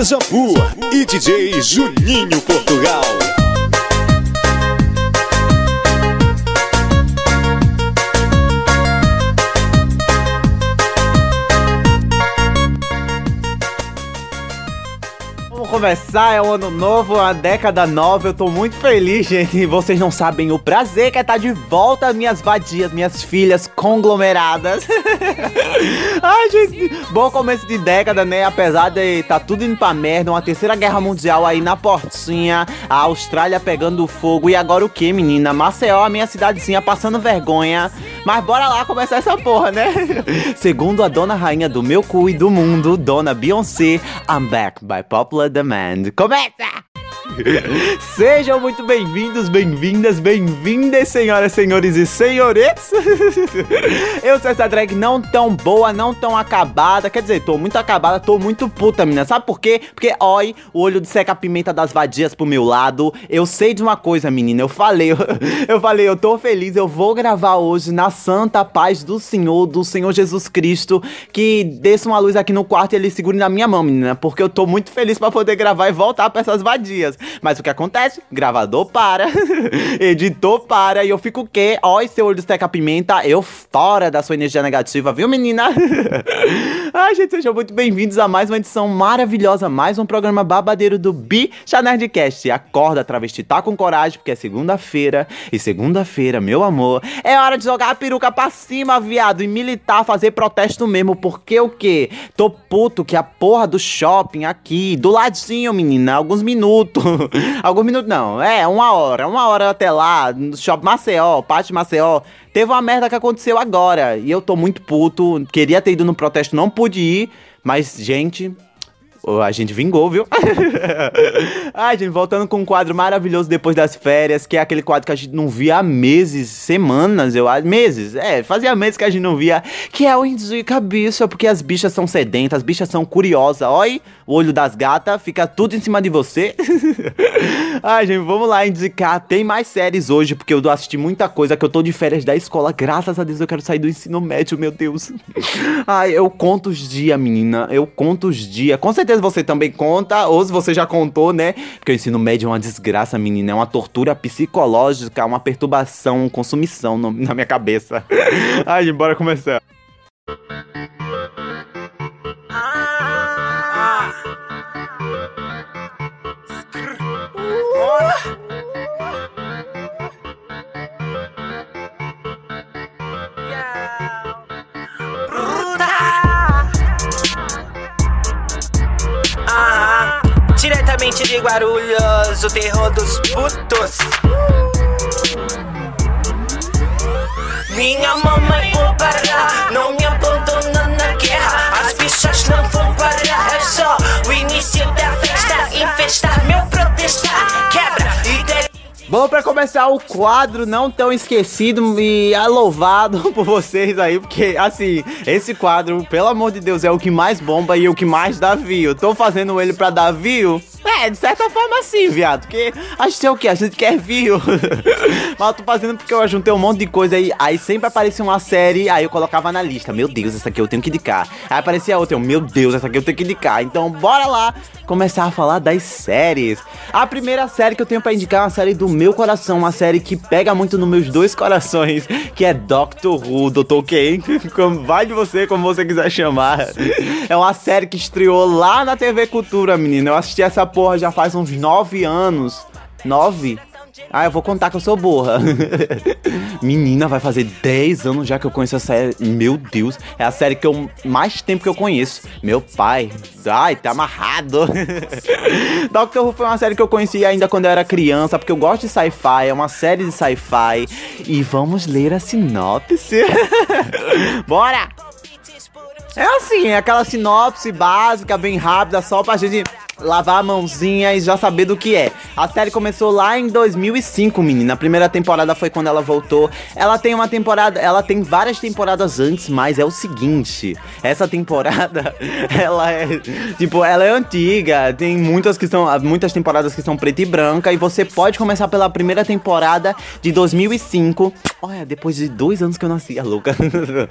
Beija-Pu e DJ Juninho Portugal. Começar, é um ano novo, uma década nova. Eu tô muito feliz, gente. Vocês não sabem o prazer que é estar de volta, minhas vadias, minhas filhas conglomeradas. Ai, gente, bom começo de década, né? Apesar de tá tudo indo pra merda, uma terceira guerra mundial aí na portinha, a Austrália pegando fogo. E agora o que, menina? Maceió, a minha cidadezinha, passando vergonha. Mas bora lá começar essa porra, né? Segundo a dona rainha do meu cu e do mundo, dona Beyoncé, I'm back by popular demand. Começa! Sejam muito bem-vindos, bem-vindas, bem-vindas, senhoras, senhores e senhores. Eu sou essa drag não tão boa, não tão acabada. Quer dizer, tô muito acabada, tô muito puta, menina. Sabe por quê? Porque, oi, o olho de seca-pimenta das vadias pro meu lado. Eu sei de uma coisa, menina. Eu falei, eu, eu falei, eu tô feliz. Eu vou gravar hoje na santa paz do Senhor, do Senhor Jesus Cristo. Que desça uma luz aqui no quarto e ele segure na minha mão, menina. Porque eu tô muito feliz para poder gravar e voltar pra essas vadias. Mas o que acontece? Gravador para, editor para, e eu fico o quê? Ó, seu olho de pimenta, eu fora da sua energia negativa, viu, menina? Ai, gente, sejam muito bem-vindos a mais uma edição maravilhosa, mais um programa babadeiro do Bi Nerdcast. Acorda, travesti, tá com coragem, porque é segunda-feira, e segunda-feira, meu amor, é hora de jogar a peruca pra cima, viado, e militar, fazer protesto mesmo, porque o quê? Tô puto que a porra do shopping aqui, do ladinho, menina, alguns minutos, alguns minutos não, é, uma hora, uma hora até lá, no shopping Maceió, Pátio Maceió, teve uma merda que aconteceu agora, e eu tô muito puto, queria ter ido no protesto, não pude ir, mas, gente, a gente vingou, viu? Ai, gente, voltando com um quadro maravilhoso depois das férias, que é aquele quadro que a gente não via há meses, semanas, eu acho. Meses, é, fazia meses que a gente não via. Que é o Indica Bicha, porque as bichas são sedentas, as bichas são curiosas. Olha, o olho das gatas, fica tudo em cima de você. Ai, gente, vamos lá indicar. Tem mais séries hoje, porque eu assisti muita coisa, que eu tô de férias da escola. Graças a Deus eu quero sair do ensino médio, meu Deus. Ai, eu conto os dias, menina. Eu conto os dias. Com certeza certeza você também conta, ou se você já contou, né? Porque o ensino médio é uma desgraça, menina. É uma tortura psicológica, uma perturbação, consumição no, na minha cabeça. Ai, bora começar. Diretamente de Guarulhos, o terror dos putos. Minha mamãe vou parar, não me abandona na guerra. As bichas não vão parar, é só o início da festa. Infestar meu protestar, Bom, para começar o quadro não tão esquecido e louvado por vocês aí, porque assim, esse quadro, pelo amor de Deus, é o que mais bomba e o que mais dá view. Tô fazendo ele pra dar view? É, de certa forma sim, viado, porque a gente é o que? A gente quer view. Mas tô fazendo porque eu juntei um monte de coisa aí, aí sempre aparecia uma série, aí eu colocava na lista, meu Deus, essa aqui eu tenho que indicar. Aí aparecia outra, eu, meu Deus, essa aqui eu tenho que indicar. Então bora lá começar a falar das séries. A primeira série que eu tenho para indicar é uma série do meu coração, uma série que pega muito nos meus dois corações, que é Doctor Who, Dr. Quem, como vai de você, como você quiser chamar. É uma série que estreou lá na TV Cultura, menina. Eu assisti essa porra já faz uns nove anos. Nove? Ah, eu vou contar que eu sou burra. Menina, vai fazer 10 anos já que eu conheço a série. Meu Deus, é a série que eu mais tempo que eu conheço. Meu pai, ai, tá amarrado. Doctor Who foi uma série que eu conheci ainda quando eu era criança, porque eu gosto de sci-fi, é uma série de sci-fi. E vamos ler a sinopse. Bora! É assim, é aquela sinopse básica, bem rápida, só pra gente lavar a mãozinha e já saber do que é. A série começou lá em 2005, menina. A primeira temporada foi quando ela voltou. Ela tem uma temporada, ela tem várias temporadas antes, mas é o seguinte, essa temporada, ela é, tipo, ela é antiga, tem muitas que são, muitas temporadas que são preta e branca e você pode começar pela primeira temporada de 2005. Olha, depois de dois anos que eu nasci, a louca.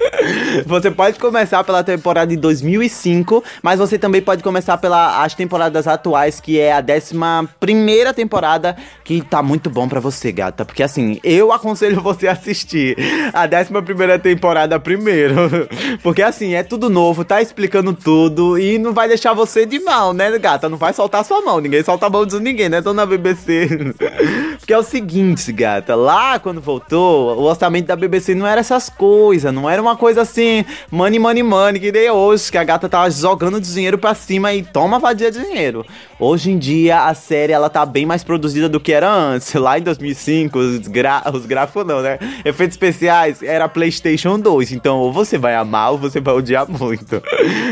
você pode começar pela temporada de 2005, mas você também pode começar pela as temporadas temporadas atuais, que é a décima primeira temporada, que tá muito bom pra você, gata. Porque assim, eu aconselho você a assistir a décima primeira temporada primeiro. Porque assim, é tudo novo, tá explicando tudo e não vai deixar você de mal, né, gata? Não vai soltar sua mão, ninguém solta a mão de ninguém, né? Tô na BBC. Porque é o seguinte, gata, lá quando voltou, o orçamento da BBC não era essas coisas, não era uma coisa assim, money, money, money, que nem hoje, que a gata tava jogando dinheiro pra cima e toma vadia dinheiro. Hoje em dia, a série, ela tá bem mais produzida do que era antes. Lá em 2005, os, gra os gráficos não, né? Efeitos especiais, era PlayStation 2. Então, ou você vai amar ou você vai odiar muito.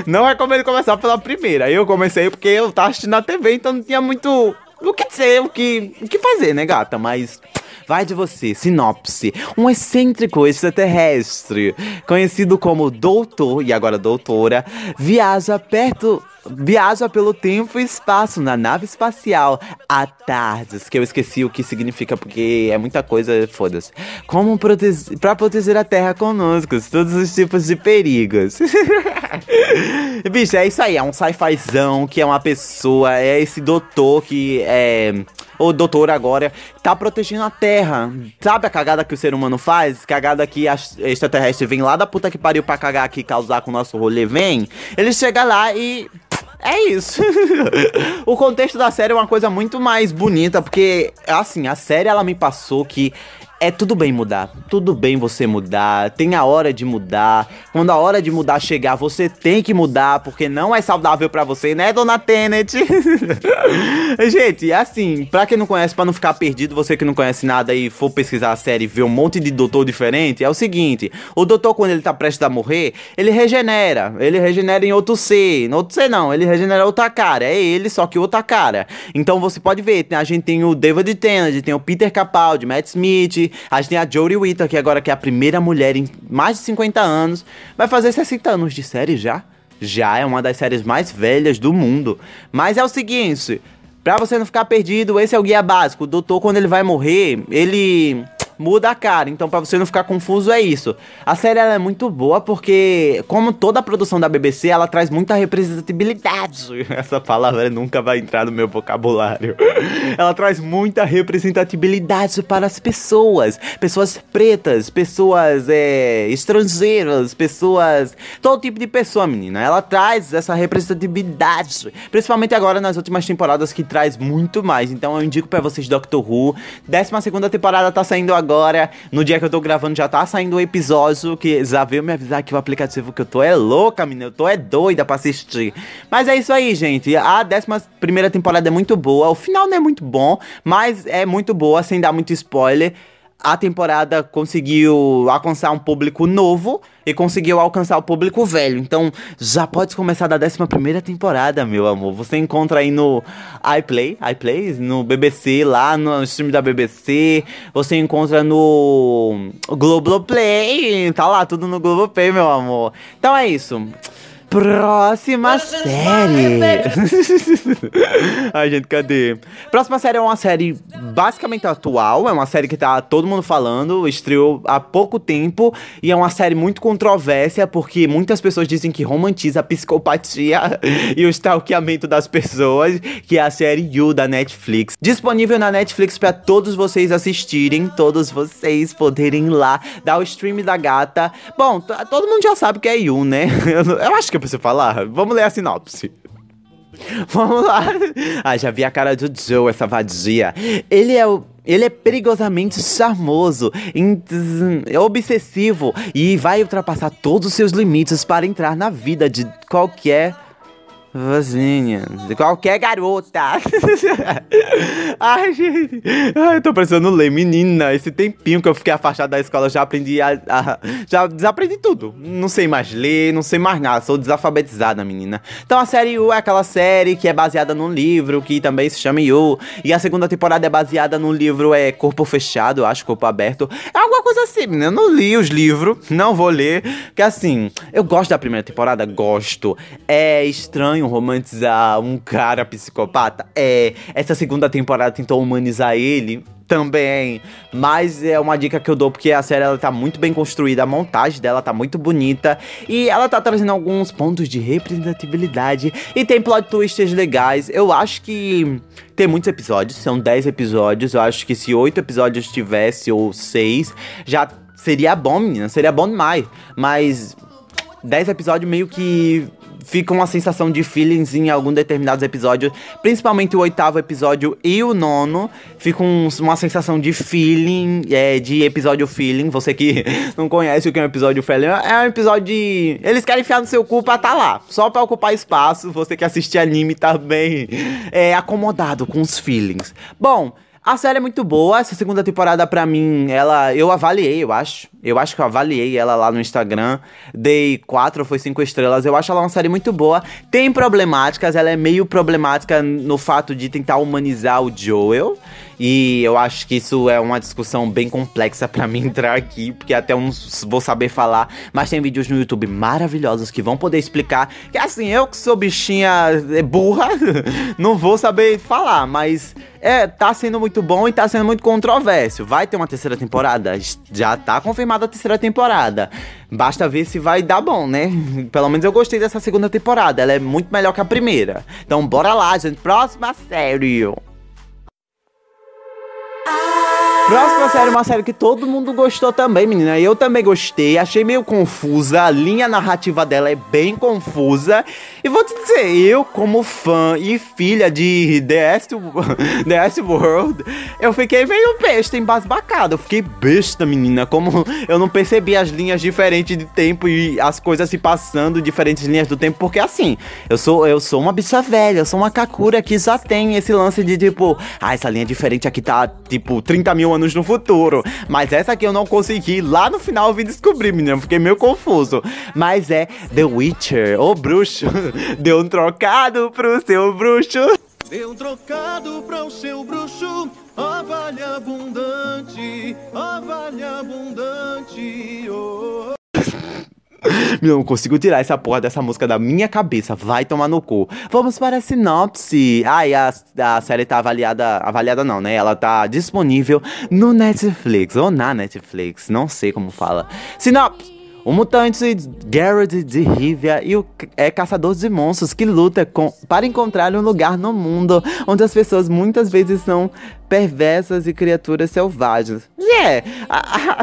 Não recomendo começar pela primeira. Eu comecei porque eu tava assistindo na TV, então não tinha muito o que dizer, o que, o que fazer, né, gata? Mas vai de você, sinopse. Um excêntrico extraterrestre, conhecido como Doutor, e agora Doutora, viaja perto viaja pelo tempo e espaço na nave espacial à tardes, que eu esqueci o que significa porque é muita coisa, foda-se. Como proteger, pra proteger a Terra conosco, todos os tipos de perigos. Bicho, é isso aí, é um sci-fizão que é uma pessoa, é esse doutor que é o doutor agora tá protegendo a Terra. Sabe a cagada que o ser humano faz? Cagada que a extraterrestre vem lá da puta que pariu pra cagar aqui, causar com o nosso rolê, vem. Ele chega lá e é isso. o contexto da série é uma coisa muito mais bonita, porque, assim, a série ela me passou que é tudo bem mudar. Tudo bem você mudar. Tem a hora de mudar. Quando a hora de mudar chegar, você tem que mudar, porque não é saudável para você, né, dona Tenet? Gente, assim, pra quem não conhece, para não ficar perdido, você que não conhece nada e for pesquisar a série e ver um monte de doutor diferente, é o seguinte: o doutor, quando ele tá prestes a morrer, ele regenera. Ele regenera em outro ser. Em outro ser não, ele regenera outra cara. É ele, só que outra cara. Então você pode ver, a gente tem o David Tennant, tem o Peter Capaldi, Matt Smith a gente tem a Jodie Whittaker, que agora que é a primeira mulher em mais de 50 anos. Vai fazer 60 anos de série já. Já é uma das séries mais velhas do mundo. Mas é o seguinte, pra você não ficar perdido, esse é o guia básico. O doutor, quando ele vai morrer, ele muda a cara. Então, para você não ficar confuso, é isso. A série é muito boa porque, como toda a produção da BBC, ela traz muita representatividade. Essa palavra nunca vai entrar no meu vocabulário. Ela traz muita representatividade para as pessoas. Pessoas pretas, pessoas é, estrangeiras, pessoas. Todo tipo de pessoa, menina. Ela traz essa representatividade. Principalmente agora nas últimas temporadas que traz muito mais. Então eu indico para vocês Doctor Who. Décima segunda temporada tá saindo agora agora, no dia que eu tô gravando, já tá saindo o um episódio que já veio me avisar que o aplicativo que eu tô é louca, menina. Eu tô é doida pra assistir. Mas é isso aí, gente. A décima primeira temporada é muito boa. O final não é muito bom, mas é muito boa, sem dar muito spoiler a temporada conseguiu alcançar um público novo e conseguiu alcançar o público velho. Então já pode começar da 11 temporada, meu amor. Você encontra aí no iPlay, iPlay, no BBC, lá no stream da BBC. Você encontra no Globoplay. Tá lá tudo no Globoplay, meu amor. Então é isso. Próxima série. Ai, gente, cadê? Próxima série é uma série basicamente atual. É uma série que tá todo mundo falando. Estreou há pouco tempo. E é uma série muito controvérsia. Porque muitas pessoas dizem que romantiza a psicopatia e o stalkeamento das pessoas. Que é a série You da Netflix. Disponível na Netflix para todos vocês assistirem. Todos vocês poderem ir lá dar o stream da gata. Bom, todo mundo já sabe que é You, né? Eu acho que eu preciso falar? Vamos ler a sinopse. Vamos lá. Ah, já vi a cara do Joe, essa vadia. Ele é o. Ele é perigosamente charmoso, obsessivo e vai ultrapassar todos os seus limites para entrar na vida de qualquer Vozinha, de qualquer garota. Ai, gente. Ai, eu tô precisando ler. Menina, esse tempinho que eu fiquei afastado da escola, já aprendi a, a, Já desaprendi tudo. Não sei mais ler, não sei mais nada. Sou desalfabetizada, menina. Então a série U é aquela série que é baseada num livro que também se chama Yu. E a segunda temporada é baseada num livro é Corpo Fechado, eu acho, Corpo Aberto. É alguma coisa assim, menina. Eu não li os livros, não vou ler. Que assim, eu gosto da primeira temporada, gosto. É estranho romantizar um cara psicopata? É. Essa segunda temporada tentou humanizar ele? também. Mas é uma dica que eu dou porque a série ela tá muito bem construída, a montagem dela tá muito bonita e ela tá trazendo alguns pontos de representatividade e tem plot twists legais. Eu acho que tem muitos episódios, são 10 episódios. Eu acho que se 8 episódios tivesse ou 6, já seria bom, menina, seria bom demais. Mas 10 episódios meio que fica uma sensação de feelings em alguns determinados episódios, principalmente o oitavo episódio e o nono, fica um, uma sensação de feeling, é, de episódio feeling. Você que não conhece o que é um episódio feeling, é um episódio de. Eles querem enfiar no seu cu pra tá lá, só pra ocupar espaço. Você que assiste anime tá bem é, acomodado com os feelings. Bom. A série é muito boa, essa segunda temporada pra mim, ela eu avaliei, eu acho. Eu acho que eu avaliei ela lá no Instagram. Dei 4 ou foi 5 estrelas. Eu acho ela uma série muito boa. Tem problemáticas, ela é meio problemática no fato de tentar humanizar o Joel. E eu acho que isso é uma discussão bem complexa para mim entrar aqui, porque até eu não vou saber falar, mas tem vídeos no YouTube maravilhosos que vão poder explicar. Que assim, eu que sou bichinha é, burra, não vou saber falar, mas é, tá sendo muito bom e tá sendo muito controverso. Vai ter uma terceira temporada? Já tá confirmada a terceira temporada. Basta ver se vai dar bom, né? Pelo menos eu gostei dessa segunda temporada. Ela é muito melhor que a primeira. Então bora lá, gente. Próxima série. Próxima série, uma série que todo mundo gostou também, menina. Eu também gostei, achei meio confusa. A linha narrativa dela é bem confusa. E vou te dizer, eu, como fã e filha de The The World, eu fiquei meio besta, embasbacada. Eu fiquei besta, menina. Como eu não percebi as linhas diferentes de tempo e as coisas se passando, diferentes linhas do tempo. Porque assim, eu sou, eu sou uma bicha velha, eu sou uma Kakura que já tem esse lance de tipo, ah, essa linha diferente aqui tá tipo 30 mil anos no futuro. Mas essa aqui eu não consegui. Lá no final eu vim descobrir, menina. Fiquei meio confuso. Mas é The Witcher, o bruxo. Deu um trocado pro seu bruxo. Deu um trocado para o seu bruxo, vale abundante, vale abundante, oh. Não consigo tirar essa porra dessa música da minha cabeça. Vai tomar no cu. Vamos para a sinopse. Ai, ah, a, a série tá avaliada. Avaliada não, né? Ela tá disponível no Netflix. Ou na Netflix. Não sei como fala. Sinopse. O mutante Garrett de Rivia e o é caçador de monstros que luta com, para encontrar um lugar no mundo onde as pessoas muitas vezes são perversas e criaturas selvagens. É, a,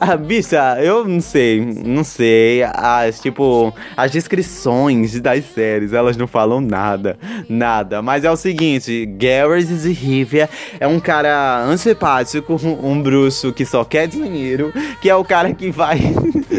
a, a, bicha, eu não sei, não sei. As, tipo, as descrições das séries, elas não falam nada, nada. Mas é o seguinte, Garrett de Rivia é um cara antipático, um bruxo que só quer dinheiro, que é o cara que vai...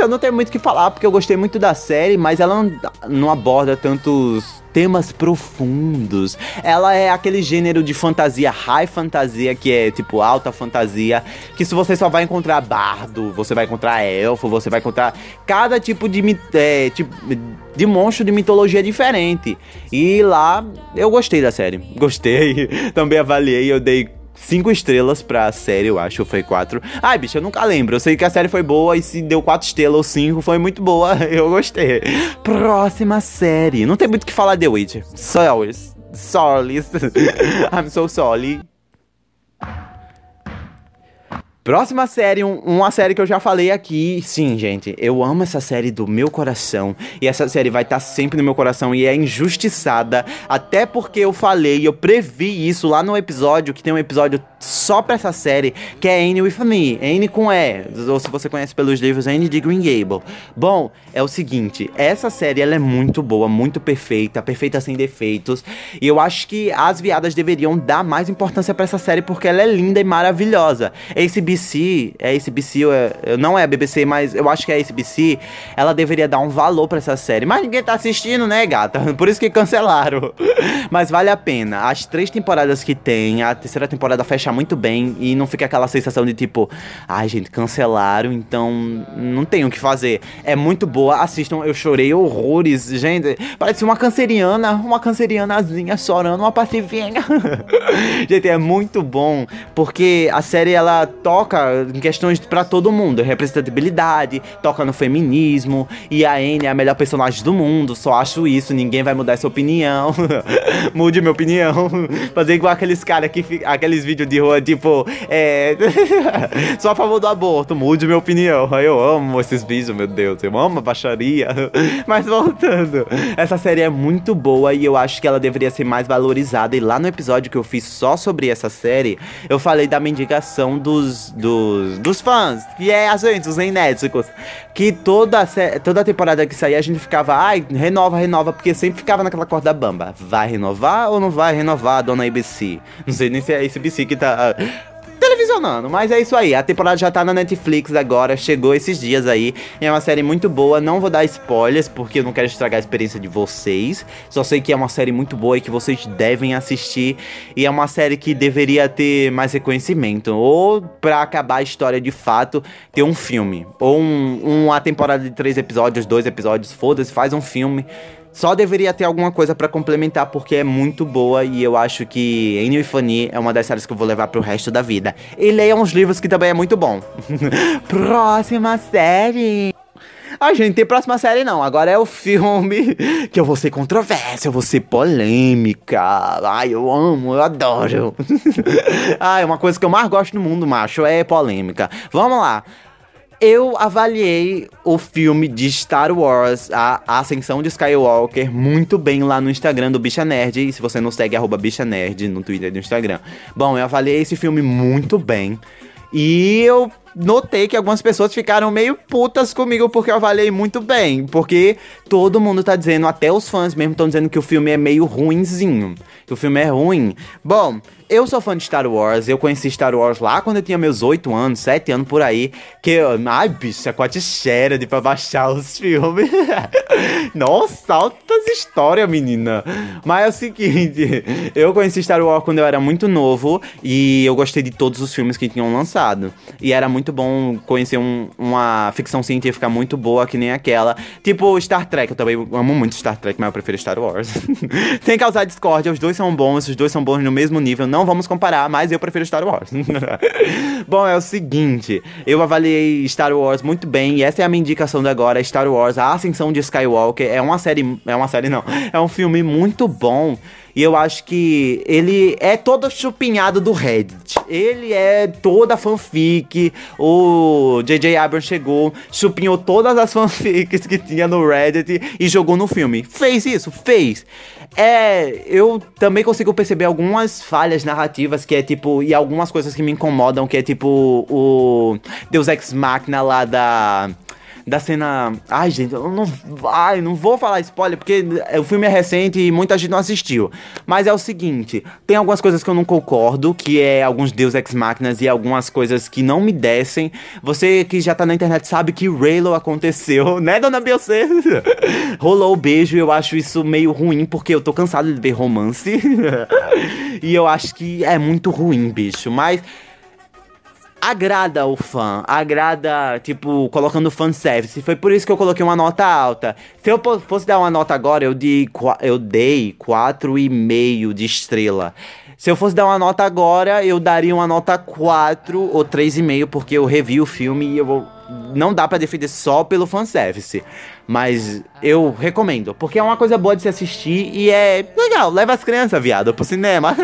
bicha, não tem muito o que falar, porque eu gostei muito da série, mas ela não, não aborda tantos temas profundos. Ela é aquele gênero de fantasia, high fantasia, que é tipo alta fantasia, que se você só vai encontrar bardo, você vai encontrar elfo, você vai encontrar cada tipo de, é, tipo, de monstro de mitologia diferente. E lá eu gostei da série. Gostei, também avaliei, eu dei cinco estrelas pra série, eu acho, ou foi quatro. Ai, bicho, eu nunca lembro. Eu sei que a série foi boa e se deu quatro estrelas ou cinco, foi muito boa. Eu gostei. Próxima série. Não tem muito o que falar de Witcher. Sorry. Sorry. I'm so sorry. Próxima série, um, uma série que eu já falei aqui. Sim, gente, eu amo essa série do meu coração. E essa série vai estar tá sempre no meu coração e é injustiçada. Até porque eu falei, eu previ isso lá no episódio, que tem um episódio só pra essa série, que é Anne with Me. Anne com E. Ou se você conhece pelos livros, Anne de Green Gable. Bom, é o seguinte, essa série ela é muito boa, muito perfeita, perfeita sem defeitos. E eu acho que as viadas deveriam dar mais importância para essa série porque ela é linda e maravilhosa. ABC, é ABC, é, não é a BBC, mas eu acho que é a ABC, ela deveria dar um valor para essa série. Mas ninguém tá assistindo, né, gata? Por isso que cancelaram. mas vale a pena. As três temporadas que tem, a terceira temporada fecha muito bem e não fica aquela sensação de tipo, ai gente, cancelaram, então não tem o que fazer. É muito boa, assistam, eu chorei horrores, gente. Parece uma canceriana, uma cancerianazinha chorando, uma passivinha. gente, é muito bom, porque a série ela toca toca em questões para todo mundo, representatividade, toca no feminismo, e a Anne é a melhor personagem do mundo, só acho isso, ninguém vai mudar essa opinião. Mude minha opinião. Fazer igual aqueles caras que aqueles vídeos de Tipo, é. Sou a favor do aborto, mude minha opinião. Eu amo esses vídeos, meu Deus. Eu amo a baixaria. Mas voltando, essa série é muito boa e eu acho que ela deveria ser mais valorizada. E lá no episódio que eu fiz só sobre essa série, eu falei da mendigação dos, dos, dos fãs, que é a gente, os inéditos. Que toda, toda temporada que saía a gente ficava, ai, renova, renova, porque sempre ficava naquela corda bamba. Vai renovar ou não vai renovar, dona ABC? Não sei nem se é a ABC que tá televisionando. Mas é isso aí. A temporada já tá na Netflix agora. Chegou esses dias aí. É uma série muito boa. Não vou dar spoilers porque eu não quero estragar a experiência de vocês. Só sei que é uma série muito boa e que vocês devem assistir. E é uma série que deveria ter mais reconhecimento. Ou pra acabar a história de fato, ter um filme. Ou um, uma temporada de três episódios, dois episódios. Foda-se, faz um filme. Só deveria ter alguma coisa para complementar porque é muito boa e eu acho que Ennio e Fanny é uma das séries que eu vou levar pro resto da vida. E leiam os livros que também é muito bom. próxima série. Ai, gente, tem próxima série não. Agora é o filme que eu vou ser controvérsia, eu vou ser polêmica. Ai, eu amo, eu adoro. Ai, uma coisa que eu mais gosto no mundo, macho, é polêmica. Vamos lá. Eu avaliei o filme de Star Wars, a Ascensão de Skywalker, muito bem lá no Instagram do Bicha Nerd. E se você não segue, arroba Bicha Nerd no Twitter e no Instagram. Bom, eu avaliei esse filme muito bem. E eu notei que algumas pessoas ficaram meio putas comigo porque eu avaliei muito bem. Porque todo mundo tá dizendo, até os fãs mesmo estão dizendo que o filme é meio ruinzinho. Que o filme é ruim. Bom, eu sou fã de Star Wars, eu conheci Star Wars lá quando eu tinha meus 8 anos, 7 anos por aí. Que eu, ai, bicho, é de pra baixar os filmes. Nossa, altas histórias, menina. Mas é o seguinte, eu conheci Star Wars quando eu era muito novo e eu gostei de todos os filmes que tinham lançado. E era muito bom conhecer um, uma ficção científica muito boa que nem aquela. Tipo Star Trek, eu também amo muito Star Trek, mas eu prefiro Star Wars. Sem causar discórdia, os dois são bons, os dois são bons no mesmo nível, não vamos comparar, mas eu prefiro Star Wars. bom, é o seguinte, eu avaliei Star Wars muito bem e essa é a minha indicação de agora, Star Wars, A Ascensão de Skywalker. É uma série, é uma série não, é um filme muito bom e eu acho que ele é todo chupinhado do Reddit. Ele é toda fanfic. O J.J. Abrams chegou, chupinhou todas as fanfics que tinha no Reddit e jogou no filme. Fez isso? Fez. É, eu também consigo perceber algumas falhas narrativas que é tipo e algumas coisas que me incomodam, que é tipo o Deus Ex Machina lá da da cena. Ai, gente, eu não. Ai, não vou falar spoiler, porque o filme é recente e muita gente não assistiu. Mas é o seguinte: tem algumas coisas que eu não concordo, que é alguns Deus Ex Máquinas e algumas coisas que não me descem. Você que já tá na internet sabe que Raylo aconteceu, né, dona Beyoncé? Rolou o beijo e eu acho isso meio ruim, porque eu tô cansado de ver romance. e eu acho que é muito ruim, bicho. Mas agrada o fã, agrada, tipo, colocando fanservice. Foi por isso que eu coloquei uma nota alta. Se eu fosse dar uma nota agora, eu, de, eu dei 4,5 de estrela. Se eu fosse dar uma nota agora, eu daria uma nota 4 ou 3,5, porque eu revi o filme e eu vou. Não dá para defender só pelo fanservice. Mas eu recomendo, porque é uma coisa boa de se assistir e é legal. Leva as crianças, viado, pro cinema.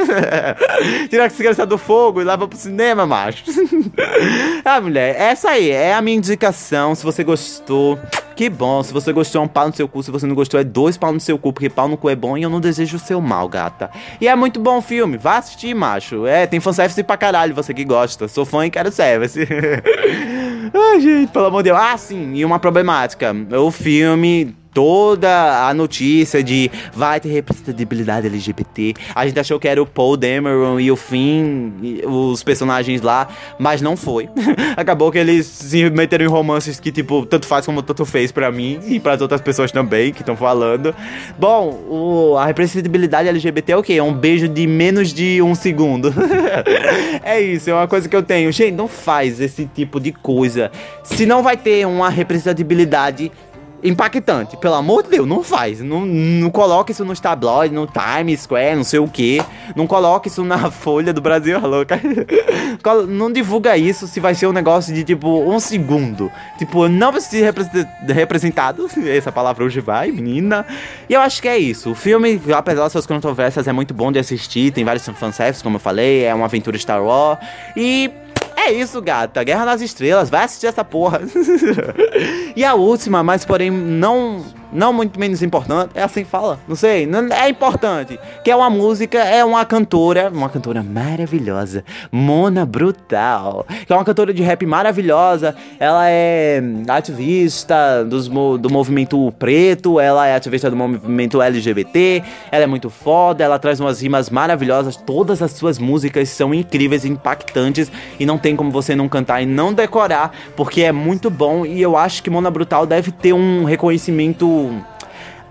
Tira as crianças do fogo e leva pro cinema, macho. ah, mulher, essa aí é a minha indicação. Se você gostou, que bom. Se você gostou, é um pau no seu cu. Se você não gostou, é dois pau no seu cu, porque pau no cu é bom e eu não desejo o seu mal, gata. E é muito bom o filme. Vá assistir, macho. É, tem fanservice pra caralho, você que gosta. Sou fã e quero service. Ai, gente, pelo amor de Deus. Ah, sim, e uma problemática. O filme toda a notícia de vai ter representatividade LGBT. A gente achou que era o Paul Dameron e o Finn, os personagens lá, mas não foi. Acabou que eles se meteram em romances que, tipo, tanto faz como tanto fez para mim e para as outras pessoas também que estão falando. Bom, o, a representatividade LGBT é o quê? É um beijo de menos de um segundo. é isso, é uma coisa que eu tenho. Gente, não faz esse tipo de coisa. Se não vai ter uma representatividade impactante. Pelo amor de Deus, não faz. Não, não coloca isso nos tabloides, no Times Square, não sei o que. Não coloca isso na Folha do Brasil, louca. não divulga isso se vai ser um negócio de tipo um segundo. Tipo, não precisa ser representado. Essa palavra hoje vai, menina. E eu acho que é isso. O filme, apesar das suas controvérsias, é muito bom de assistir. Tem vários fanservices, como eu falei. É uma aventura Star Wars. E é isso, gata. Guerra nas Estrelas. Vai assistir essa porra. e a última, mas porém não não muito menos importante, é assim que fala, não sei, não, é importante, que é uma música, é uma cantora, uma cantora maravilhosa, Mona Brutal, que é uma cantora de rap maravilhosa, ela é ativista dos, do movimento preto, ela é ativista do movimento LGBT, ela é muito foda, ela traz umas rimas maravilhosas, todas as suas músicas são incríveis, impactantes, e não tem como você não cantar e não decorar, porque é muito bom, e eu acho que Mona Brutal deve ter um reconhecimento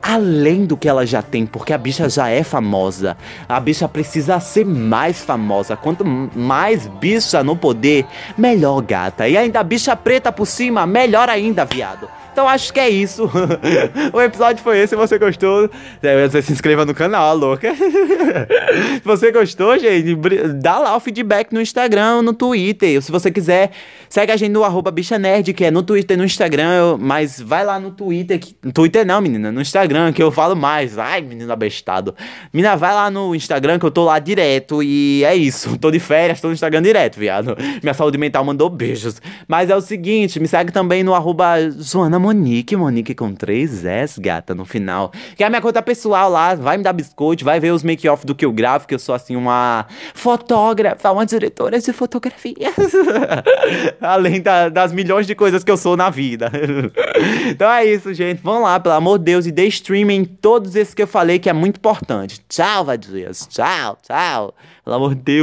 além do que ela já tem, porque a bicha já é famosa. A bicha precisa ser mais famosa. Quanto mais bicha no poder, melhor gata. E ainda bicha preta por cima, melhor ainda, viado. Então acho que é isso. o episódio foi esse. Se você gostou, é, se inscreva no canal, louca. se você gostou, gente, dá lá o feedback no Instagram, no Twitter. Se você quiser, segue a gente no arroba bicha nerd, que é no Twitter e no Instagram. Mas vai lá no Twitter. Que, no Twitter não, menina, no Instagram, que eu falo mais. Ai, menina abestado. Menina, vai lá no Instagram, que eu tô lá direto. E é isso. Tô de férias, tô no Instagram direto, viado. Minha saúde mental mandou beijos. Mas é o seguinte, me segue também no arroba Joana Monique, Monique com três S, gata, no final. Que é a minha conta pessoal lá, vai me dar biscoito, vai ver os make-off do que eu gravo, que eu sou assim uma fotógrafa, uma diretora de fotografia. Além da, das milhões de coisas que eu sou na vida. então é isso, gente. Vamos lá, pelo amor de Deus, e dê streaming todos esses que eu falei que é muito importante. Tchau, vadias. Tchau, tchau. Pelo amor de Deus.